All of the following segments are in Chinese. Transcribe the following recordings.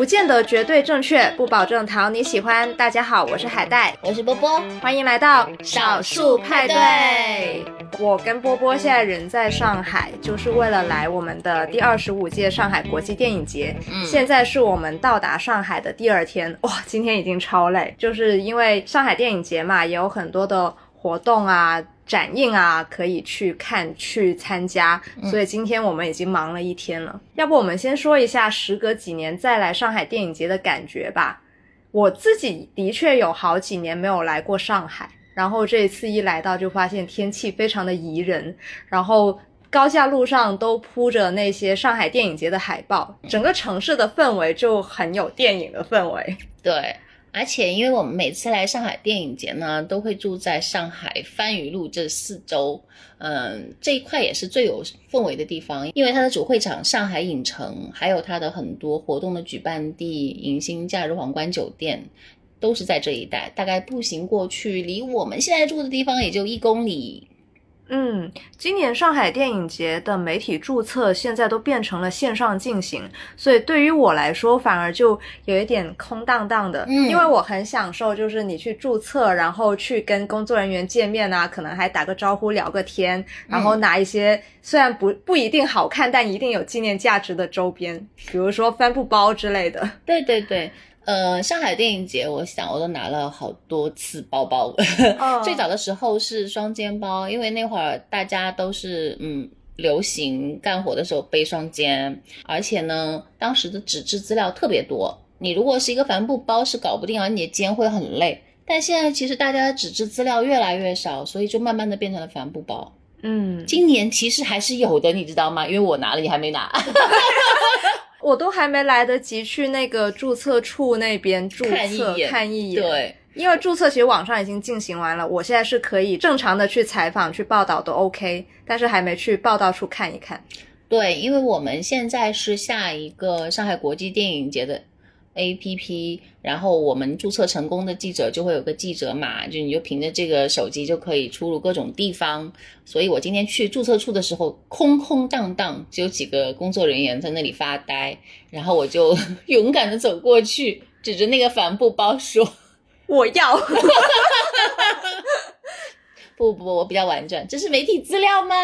不见得绝对正确，不保证讨你喜欢。大家好，我是海带，我是波波，欢迎来到少数派对。我跟波波现在人在上海，就是为了来我们的第二十五届上海国际电影节。嗯现在是我们到达上海的第二天，哇，今天已经超累，就是因为上海电影节嘛，也有很多的活动啊。展映啊，可以去看、去参加，所以今天我们已经忙了一天了。要不我们先说一下，时隔几年再来上海电影节的感觉吧。我自己的确有好几年没有来过上海，然后这一次一来到就发现天气非常的宜人，然后高架路上都铺着那些上海电影节的海报，整个城市的氛围就很有电影的氛围。对，而且因为我们每次来上海电影节呢，都会住在上海番禺路这四周，嗯，这一块也是最有氛围的地方，因为它的主会场上海影城，还有它的很多活动的举办地迎新假日皇冠酒店。都是在这一带，大概步行过去，离我们现在住的地方也就一公里。嗯，今年上海电影节的媒体注册现在都变成了线上进行，所以对于我来说反而就有一点空荡荡的。嗯因为我很享受，就是你去注册，然后去跟工作人员见面啊，可能还打个招呼、聊个天，然后拿一些虽然不不一定好看，但一定有纪念价值的周边，比如说帆布包之类的。对对对，呃，上海电影节，我想我都拿了好多次包包。哦 最早的时候是双肩包，因为那会儿大家都是嗯流行干活的时候背双肩，而且呢，当时的纸质资料特别多，你如果是一个帆布包是搞不定，而你的肩会很累。但现在其实大家的纸质资料越来越少，所以就慢慢的变成了帆布包。嗯，今年其实还是有的，你知道吗？因为我拿了，你还没拿。我都还没来得及去那个注册处那边注册看一眼。对，因为注册其实网上已经进行完了，我现在是可以正常的去采访、去报道都 OK，但是还没去报道处看一看。对，因为我们现在是下一个上海国际电影节的 APP，然后我们注册成功的记者就会有个记者码，就你就凭着这个手机就可以出入各种地方。所以我今天去注册处的时候，空空荡荡，只有几个工作人员在那里发呆，然后我就 勇敢的走过去，指着那个帆布包说。我要，不不不，我比较婉转，这是媒体资料吗？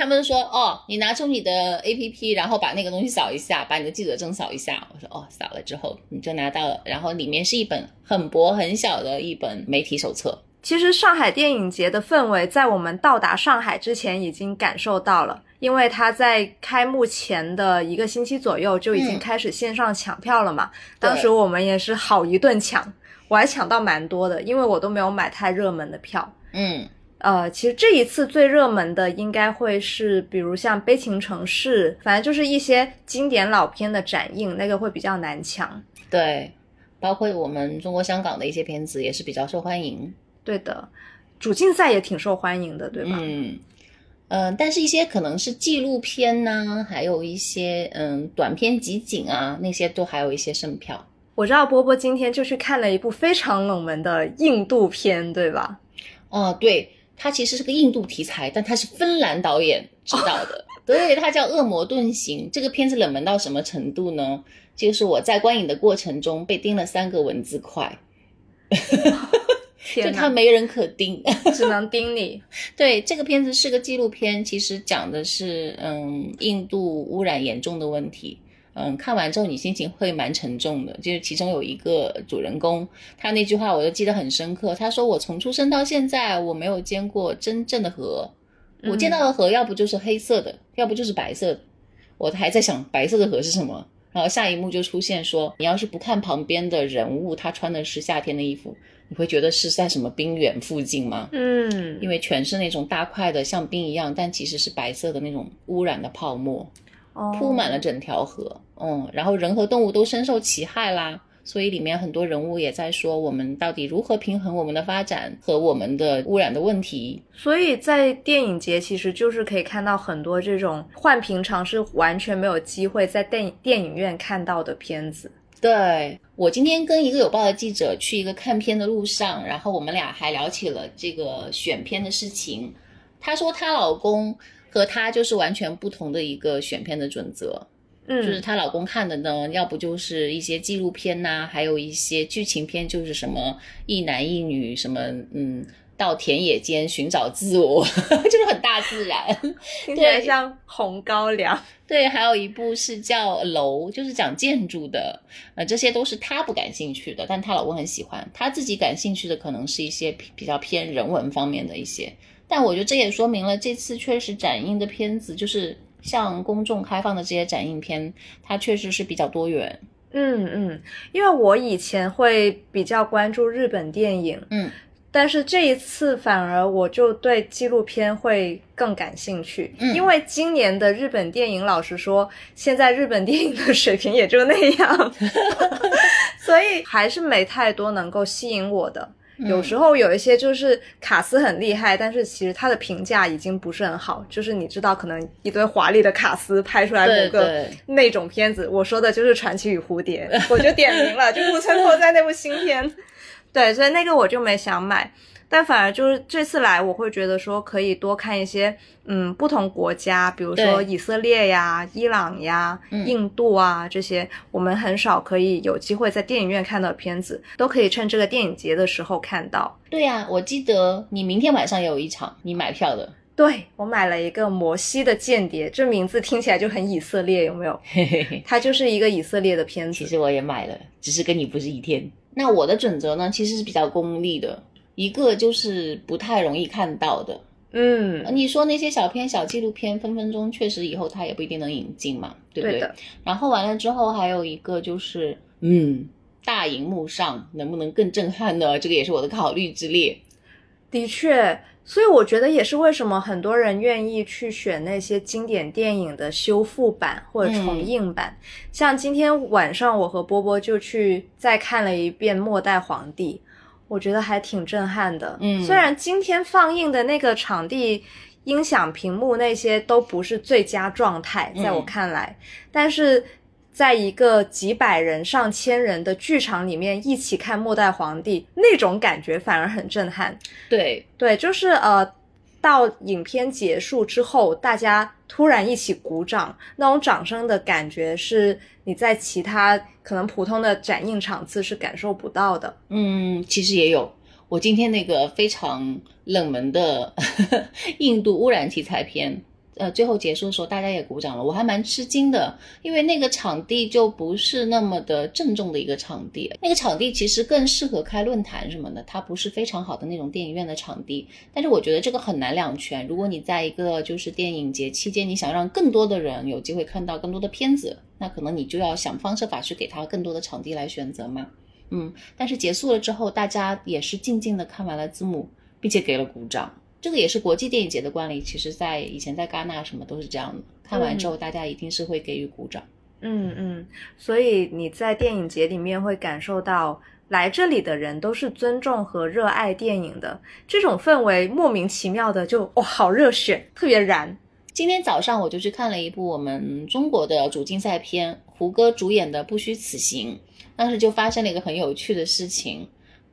他们说哦，你拿出你的 A P P，然后把那个东西扫一下，把你的记者证扫一下。我说哦，扫了之后你就拿到了，然后里面是一本很薄很小的一本媒体手册。其实上海电影节的氛围在我们到达上海之前已经感受到了，因为它在开幕前的一个星期左右就已经嗯开始线上抢票了嘛。对当时我们也是好一顿抢，我还抢到蛮多的，因为我都没有买太热门的票。嗯，呃，其实这一次最热门的应该会是，比如像《悲情城市》，反正就是一些经典老片的展映，那个会比较难抢。对，包括我们中国香港的一些片子也是比较受欢迎。对的，主竞赛也挺受欢迎的，对吧？嗯。嗯，但是一些可能是纪录片呐、还有一些嗯短片集锦啊，那些都还有一些剩票。我知道波波今天就去看了一部非常冷门的印度片，对吧？哦，对，它其实是个印度题材，但它是芬兰导演执导的，对，它叫《恶魔遁形》。这个片子冷门到什么程度呢？就是我在观影的过程中被钉了三个文字块，就天哪，它没人可盯。只能 盯你。对，这个片子是个纪录片，其实讲的是嗯印度污染严重的问题。嗯，看完之后你心情会蛮沉重的。就是其中有一个主人公，他那句话我都记得很深刻。他说：“我从出生到现在，我没有见过真正的河，我见到的河要不就是黑色的，要不就是白色的。我还在想白色的河是什么。”然后下一幕就出现说：“你要是不看旁边的人物，他穿的是夏天的衣服，你会觉得是在什么冰原附近吗？”嗯，因为全是那种大块的，像冰一样，但其实是白色的那种污染的泡沫，哦铺满了整条河。嗯，然后人和动物都深受其害啦。所以里面很多人物也在说，我们到底如何平衡我们的发展和我们的污染的问题。所以在电影节其实就是可以看到很多这种换平常是完全没有机会在电影电影院看到的片子。对我今天跟一个有报的记者去一个看片的路上，然后我们俩还聊起了这个选片的事情。她说她老公和她就是完全不同的一个选片的准则。嗯，就是她老公看的呢，要不就是一些纪录片呐、还有一些剧情片，就是什么一男一女，什么嗯，到田野间寻找自我，就是很大自然。听起来对像红高粱。对，还有一部是叫《楼》，就是讲建筑的，呃，这些都是她不感兴趣的，但她老公很喜欢。她自己感兴趣的可能是一些比比较偏人文方面的一些，但我觉得这也说明了这次确实展映的片子，就是向公众开放的这些展映片，它确实是比较多元。嗯嗯，因为我以前会比较关注日本电影，嗯，但是这一次反而我就对纪录片会更感兴趣，嗯因为今年的日本电影，老实说，现在日本电影的水平也就那样，所以还是没太多能够吸引我的。有时候有一些就是卡斯很厉害，但是其实他的评价已经不是很好。就是你知道，可能一堆华丽的卡斯拍出来对某个那种片子，我说的就是《传奇与蝴蝶》，我就点名了，就木村 拓哉那部新片。对，所以那个我就没想买，但反而就是这次来，我会觉得说可以多看一些，嗯，不同国家，比如说以色列呀、伊朗呀、嗯印度啊这些，我们很少可以有机会在电影院看到的片子，都可以趁这个电影节的时候看到。对呀、我记得你明天晚上也有一场，你买票的，对我买了一个摩西的间谍，这名字听起来就很以色列，有没有？嘿嘿嘿。它就是一个以色列的片子。其实我也买了，只是跟你不是一天。那我的准则呢，其实是比较功利的，一个就是不太容易看到的。嗯，你说那些小片、小纪录片，分分钟确实以后它也不一定能引进嘛，对不对？对。然后完了之后，还有一个就是，嗯，大荧幕上能不能更震撼呢？这个也是我的考虑之列。的确，所以我觉得也是为什么很多人愿意去选那些经典电影的修复版或者重映版。像今天晚上我和波波就去再看了一遍《末代皇帝》，我觉得还挺震撼的。嗯虽然今天放映的那个场地。音响、屏幕那些都不是最佳状态，在我嗯看来，但是在一个几百人、上千人的剧场里面一起看《末代皇帝》，那种感觉反而很震撼。对，对，就是呃，到影片结束之后，大家突然一起鼓掌，那种掌声的感觉是你在其他可能普通的展映场次是感受不到的。嗯，其实也有。我今天那个非常冷门的 印度污染题材片，呃，最后结束的时候大家也鼓掌了，我还蛮吃惊的，因为那个场地就不是那么的郑重的一个场地，那个场地其实更适合开论坛什么的，它不是非常好的那种电影院的场地。但是我觉得这个很难两全，如果你在一个就是电影节期间，你想让更多的人有机会看到更多的片子，那可能你就要想方设法去给他更多的场地来选择嘛。嗯，但是结束了之后，大家也是静静的看完了字幕，并且给了鼓掌。这个也是国际电影节的惯例，其实在以前在戛纳什么都是这样的，看完之后大家一定是会给予鼓掌。嗯嗯，所以你在电影节里面会感受到。来这里的人都是尊重和热爱电影的，这种氛围莫名其妙的就哇，好热血，特别燃。今天早上我就去看了一部我们中国的主竞赛片，胡歌主演的《不虚此行》。当时就发生了一个很有趣的事情，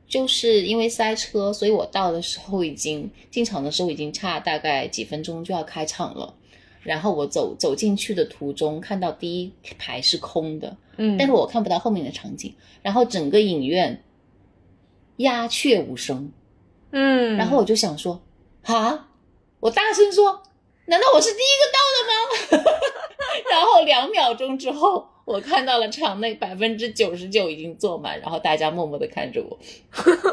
就是因为塞车，所以我到的时候已经进场的时候已经差大概几分钟就要开场了。然后我走走进去的途中，看到第一排是空的，嗯但是我看不到后面的场景。然后整个影院鸦雀无声，嗯，然后我就想说，啊，我大声说，难道我是第一个到的吗？然后两秒钟之后，我看到了场内百分之九十九已经坐满，然后大家默默的看着我。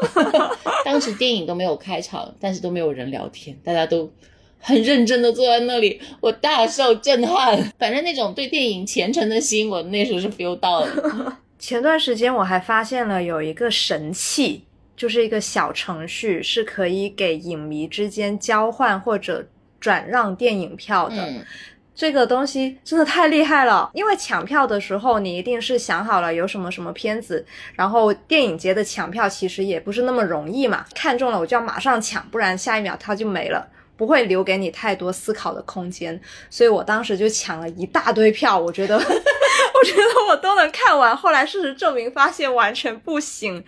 当时电影都没有开场，但是都没有人聊天，大家都很认真的坐在那里，我大受震撼。反正那种对电影虔诚的心，我那时候是 feel 到了。前段时间我还发现了有一个神器，就是一个小程序，是可以给影迷之间交换或者转让电影票的。嗯，这个东西真的太厉害了，因为抢票的时候，你一定是想好了有什么什么片子，然后电影节的抢票其实也不是那么容易嘛，看中了我就要马上抢，不然下一秒它就没了。不会留给你太多思考的空间，所以我当时就抢了一大堆票，我觉得，我觉得我都能看完。后来事实证明，发现完全不行，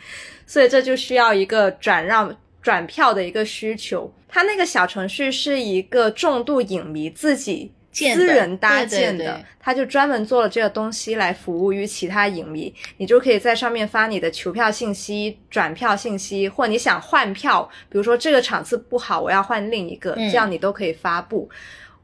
所以这就需要一个转让转票的一个需求。它那个小程序是一个重度影迷自己私人搭建的，对他就专门做了这个东西来服务于其他影迷，你就可以在上面发你的求票信息、转票信息，或你想换票，比如说这个场次不好，我要换另一个，嗯这样你都可以发布。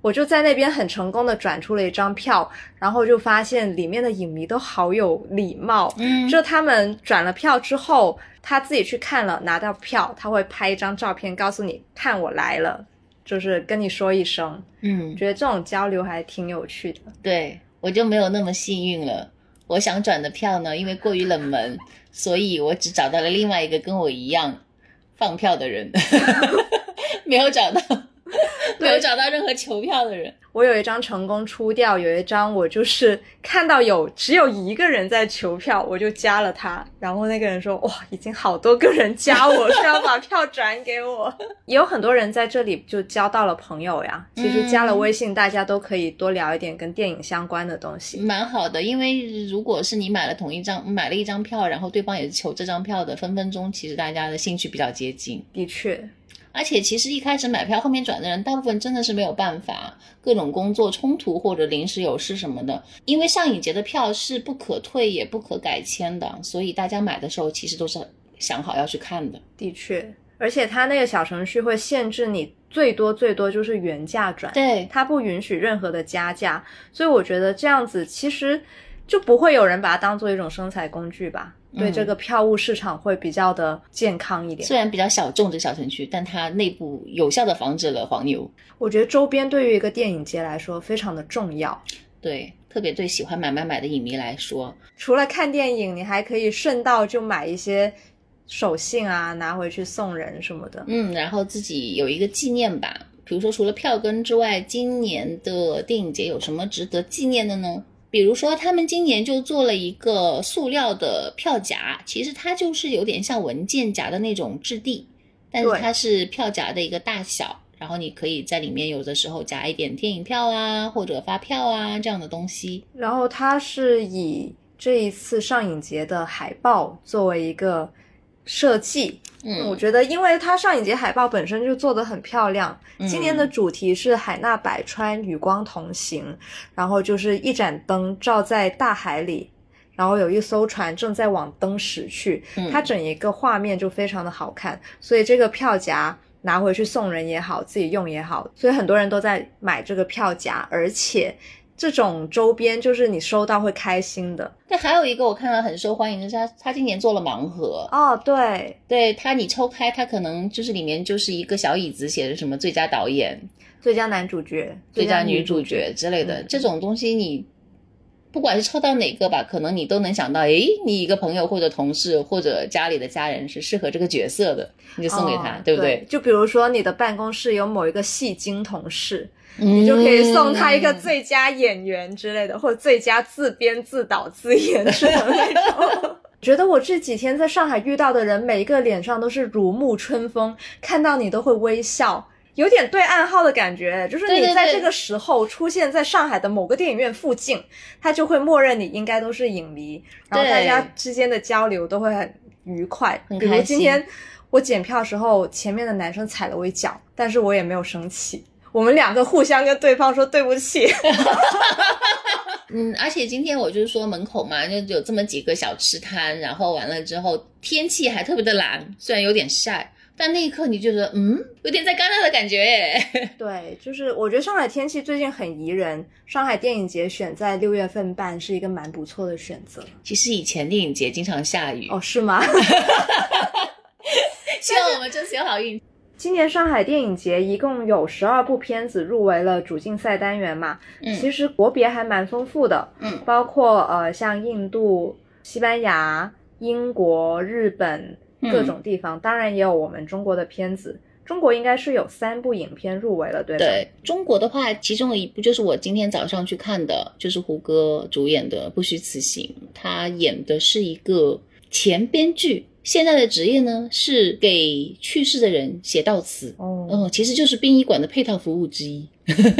我就在那边很成功的转出了一张票，然后就发现里面的影迷都好有礼貌，嗯，就他们转了票之后，他自己去看了，拿到票，他会拍一张照片告诉你看我来了，就是跟你说一声。嗯，觉得这种交流还挺有趣的。对我就没有那么幸运了。我想转的票呢，因为过于冷门，所以我只找到了另外一个跟我一样放票的人，没有找到，没有找到任何求票的人。我有一张成功出掉，有一张我就是看到有只有一个人在求票，我就加了他。然后那个人说：“哇，已经好多个人加我，说要把票转给我。”也有很多人在这里就交到了朋友呀。其实加了微信，大家都可以多聊一点跟电影相关的东西。蛮好的，因为如果是你买了同一张买了一张票，然后对方也是求这张票的，分分钟其实大家的兴趣比较接近。的确，而且其实一开始买票后面转的人，大部分真的是没有办法，各种工作冲突或者临时有事什么的。因为上影节的票是不可退也不可改签的，所以大家买的时候其实都是想好要去看的。的确，而且它那个小程序会限制你最多最多就是原价转，对，它不允许任何的加价，所以我觉得这样子其实就不会有人把它当做一种生财工具吧。对嗯这个票务市场会比较的健康一点。虽然比较小众的小程序，但它内部有效的防止了黄牛。我觉得周边对于一个电影节来说非常的重要。对，特别对喜欢买买买的影迷来说，除了看电影，你还可以顺道就买一些手信啊，拿回去送人什么的。嗯，然后自己有一个纪念吧。比如说，除了票根之外，今年的电影节有什么值得纪念的呢？比如说，他们今年就做了一个塑料的票夹，其实它就是有点像文件夹的那种质地，但是它是票夹的一个大小，然后你可以在里面有的时候夹一点电影票啊，或者发票啊这样的东西。然后它是以这一次上影节的海报作为一个设计，我嗯，觉得，因为它上影节海报本身就做得很漂亮。嗯今年的主题是海纳百川，与光同行，然后就是一盏灯照在大海里，然后有一艘船正在往灯驶去，嗯它整一个画面就非常的好看。所以这个票夹拿回去送人也好，自己用也好，所以很多人都在买这个票夹，而且这种周边就是你收到会开心的但还有一个我看到很受欢迎的是他，他今年做了盲盒，哦。对，对他，你抽开他可能就是里面就是一个小椅子，写着什么最佳导演、最佳男主角、最佳女女主角之类的、嗯这种东西你。不管是抽到哪个吧，可能你都能想到，诶，你一个朋友或者同事或者家里的家人是适合这个角色的，你就送给他，哦对不对？就比如说你的办公室有某一个戏精同事，你你就可以送他一个最佳演员之类的，或者最佳自编自导自演之类的那种。觉得我这几天在上海遇到的人，每一个脸上都是如沐春风，看到你都会微笑。有点对暗号的感觉，就是你在这个时候出现在上海的某个电影院附近，他就会默认你应该都是影迷，然后大家之间的交流都会很愉快。比如今天我检票时候，前面的男生踩了我一脚，但是我也没有生气。我们两个互相跟对方说对不起。嗯，而且今天我就是说门口嘛，就有这么几个小吃摊，然后完了之后天气还特别的蓝，虽然有点晒，但那一刻你就觉得嗯，有点在戛纳的感觉耶。对，就是我觉得上海天气最近很宜人，上海电影节选在六月份办是一个蛮不错的选择。其实以前电影节经常下雨，哦，是吗？希望我们这次有好运。今年上海电影节一共有十二部片子入围了主竞赛单元嘛，嗯其实国别还蛮丰富的，嗯包括呃像印度、西班牙、英国、日本嗯各种地方，当然也有我们中国的片子。中国应该是有三部影片入围了，对吧？对中国的话，其中的一部就是我今天早上去看的，就是胡歌主演的《不虚此行》，他演的是一个前编剧。现在的职业呢是给去世的人写悼词，哦，哦，其实就是殡仪馆的配套服务之一，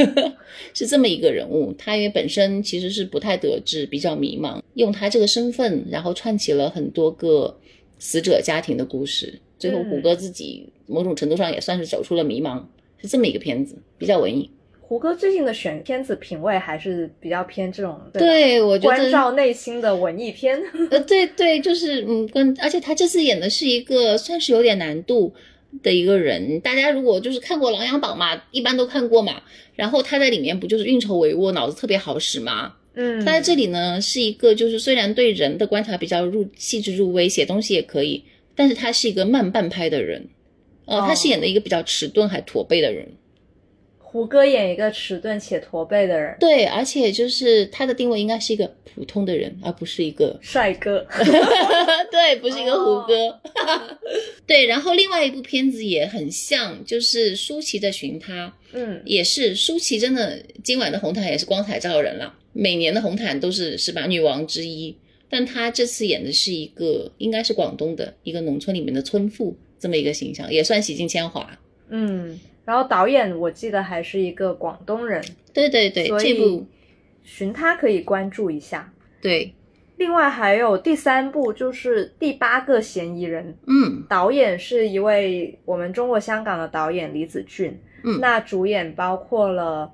是这么一个人物。他因为本身其实是不太得志，比较迷茫，用他这个身份，然后串起了很多个死者家庭的故事。最后，嗯胡歌自己某种程度上也算是走出了迷茫，是这么一个片子，比较文艺。胡歌最近的选片子品味还是比较偏这种对对，我觉得关照内心的文艺片。呃，对对，就是嗯，跟而且他这次演的是一个算是有点难度的一个人。大家如果就是看过《琅琊榜》嘛，一般都看过嘛。然后他在里面不就是运筹帷幄，脑子特别好使嘛。嗯，他在这里呢是一个就是虽然对人的观察比较入细致入微，写东西也可以，但是他是一个慢半拍的人。哦，他是哦演的一个比较迟钝还驼背的人。胡歌演一个迟钝且驼背的人，对，而且就是他的定位应该是一个普通的人，而不是一个帅哥。对，不是一个胡歌。哦 对，然后另外一部片子也很像，就是舒淇的《寻他》，嗯，也是舒淇真的今晚的红毯也是光彩照人了，每年的红毯都是是吧女王之一，但她这次演的是一个应该是广东的一个农村里面的村妇这么一个形象，也算洗尽铅华。嗯，然后导演我记得还是一个广东人，对对对，所以这部寻他可以关注一下。对，另外还有第三部就是第八个嫌疑人，嗯。导演是一位我们中国香港的导演李子俊，嗯。那主演包括了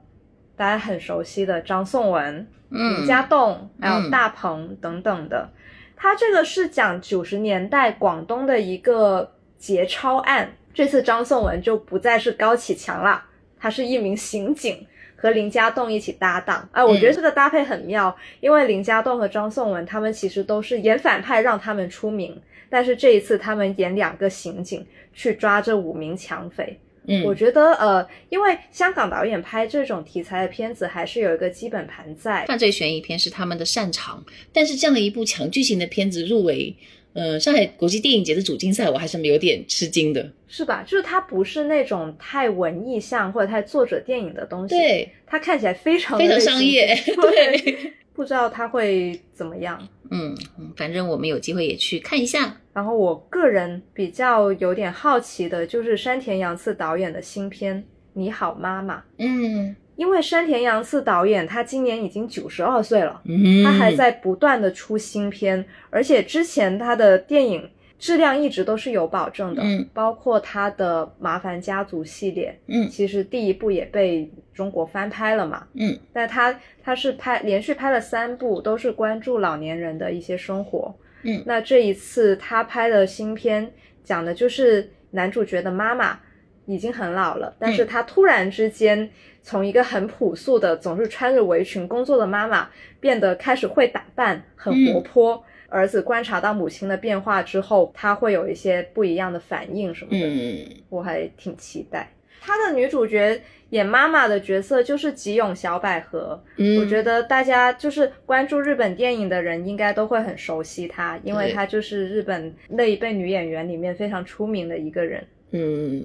大家很熟悉的张颂文、嗯。李家栋，还有嗯。大鹏等等的。他这个是讲九十年代广东的一个劫钞案，这次张颂文就不再是高启强了，他是一名刑警。和林家栋一起搭档，哎，我觉得这个搭配很妙，因为林家栋和张颂文他们其实都是演反派让他们出名，但是这一次他们演两个刑警去抓这五名抢匪，嗯，我觉得呃，因为香港导演拍这种题材的片子还是有一个基本盘在，犯罪悬疑片是他们的擅长，但是这样的一部强剧情的片子入围，呃，上海国际电影节的主竞赛，我还是有点吃惊的。是吧？就是它不是那种太文艺向或者太作者电影的东西，，对，它看起来非常非常商业 对，不知道它会怎么样。嗯，嗯反正我们有机会也去看一下。然后我个人比较有点好奇的就是山田洋次导演的新片《你好妈妈》，嗯因为山田洋次导演他今年已经九十二岁了。嗯，他还在不断的出新片，而且之前他的电影质量一直都是有保证的，嗯包括他的《麻烦家族》系列，嗯其实第一部也被中国翻拍了嘛，嗯但他他是拍连续拍了三部，都是关注老年人的一些生活。嗯那这一次他拍的新片讲的就是男主角的妈妈已经很老了，但是他突然之间从一个很朴素的总是穿着围裙工作的妈妈，变得开始会打扮，很活泼。儿子观察到母亲的变化之后，他会有一些不一样的反应什么的，嗯。我还挺期待。他的女主角演妈妈的角色就是吉永小百合，嗯，我觉得大家就是关注日本电影的人，应该都会很熟悉她，因为她就是日本那一辈女演员里面非常出名的一个人。嗯，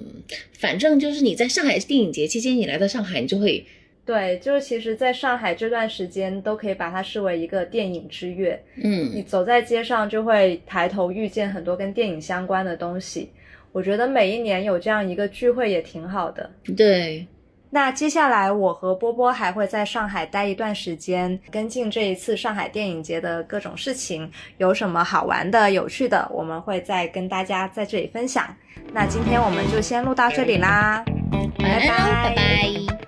反正就是你在上海电影节期间，你来到上海，你就会对，就是其实在上海这段时间，都可以把它视为一个电影之月。嗯你嗯走在街上，就会抬头遇见很多跟电影相关的东西。我觉得每一年有这样一个聚会也挺好的。对，那接下来我和波波还会在上海待一段时间，跟进这一次上海电影节的各种事情，有什么好玩的、有趣的，我们会再跟大家在这里分享。那今天我们就先录到这里啦，晚安喽，拜拜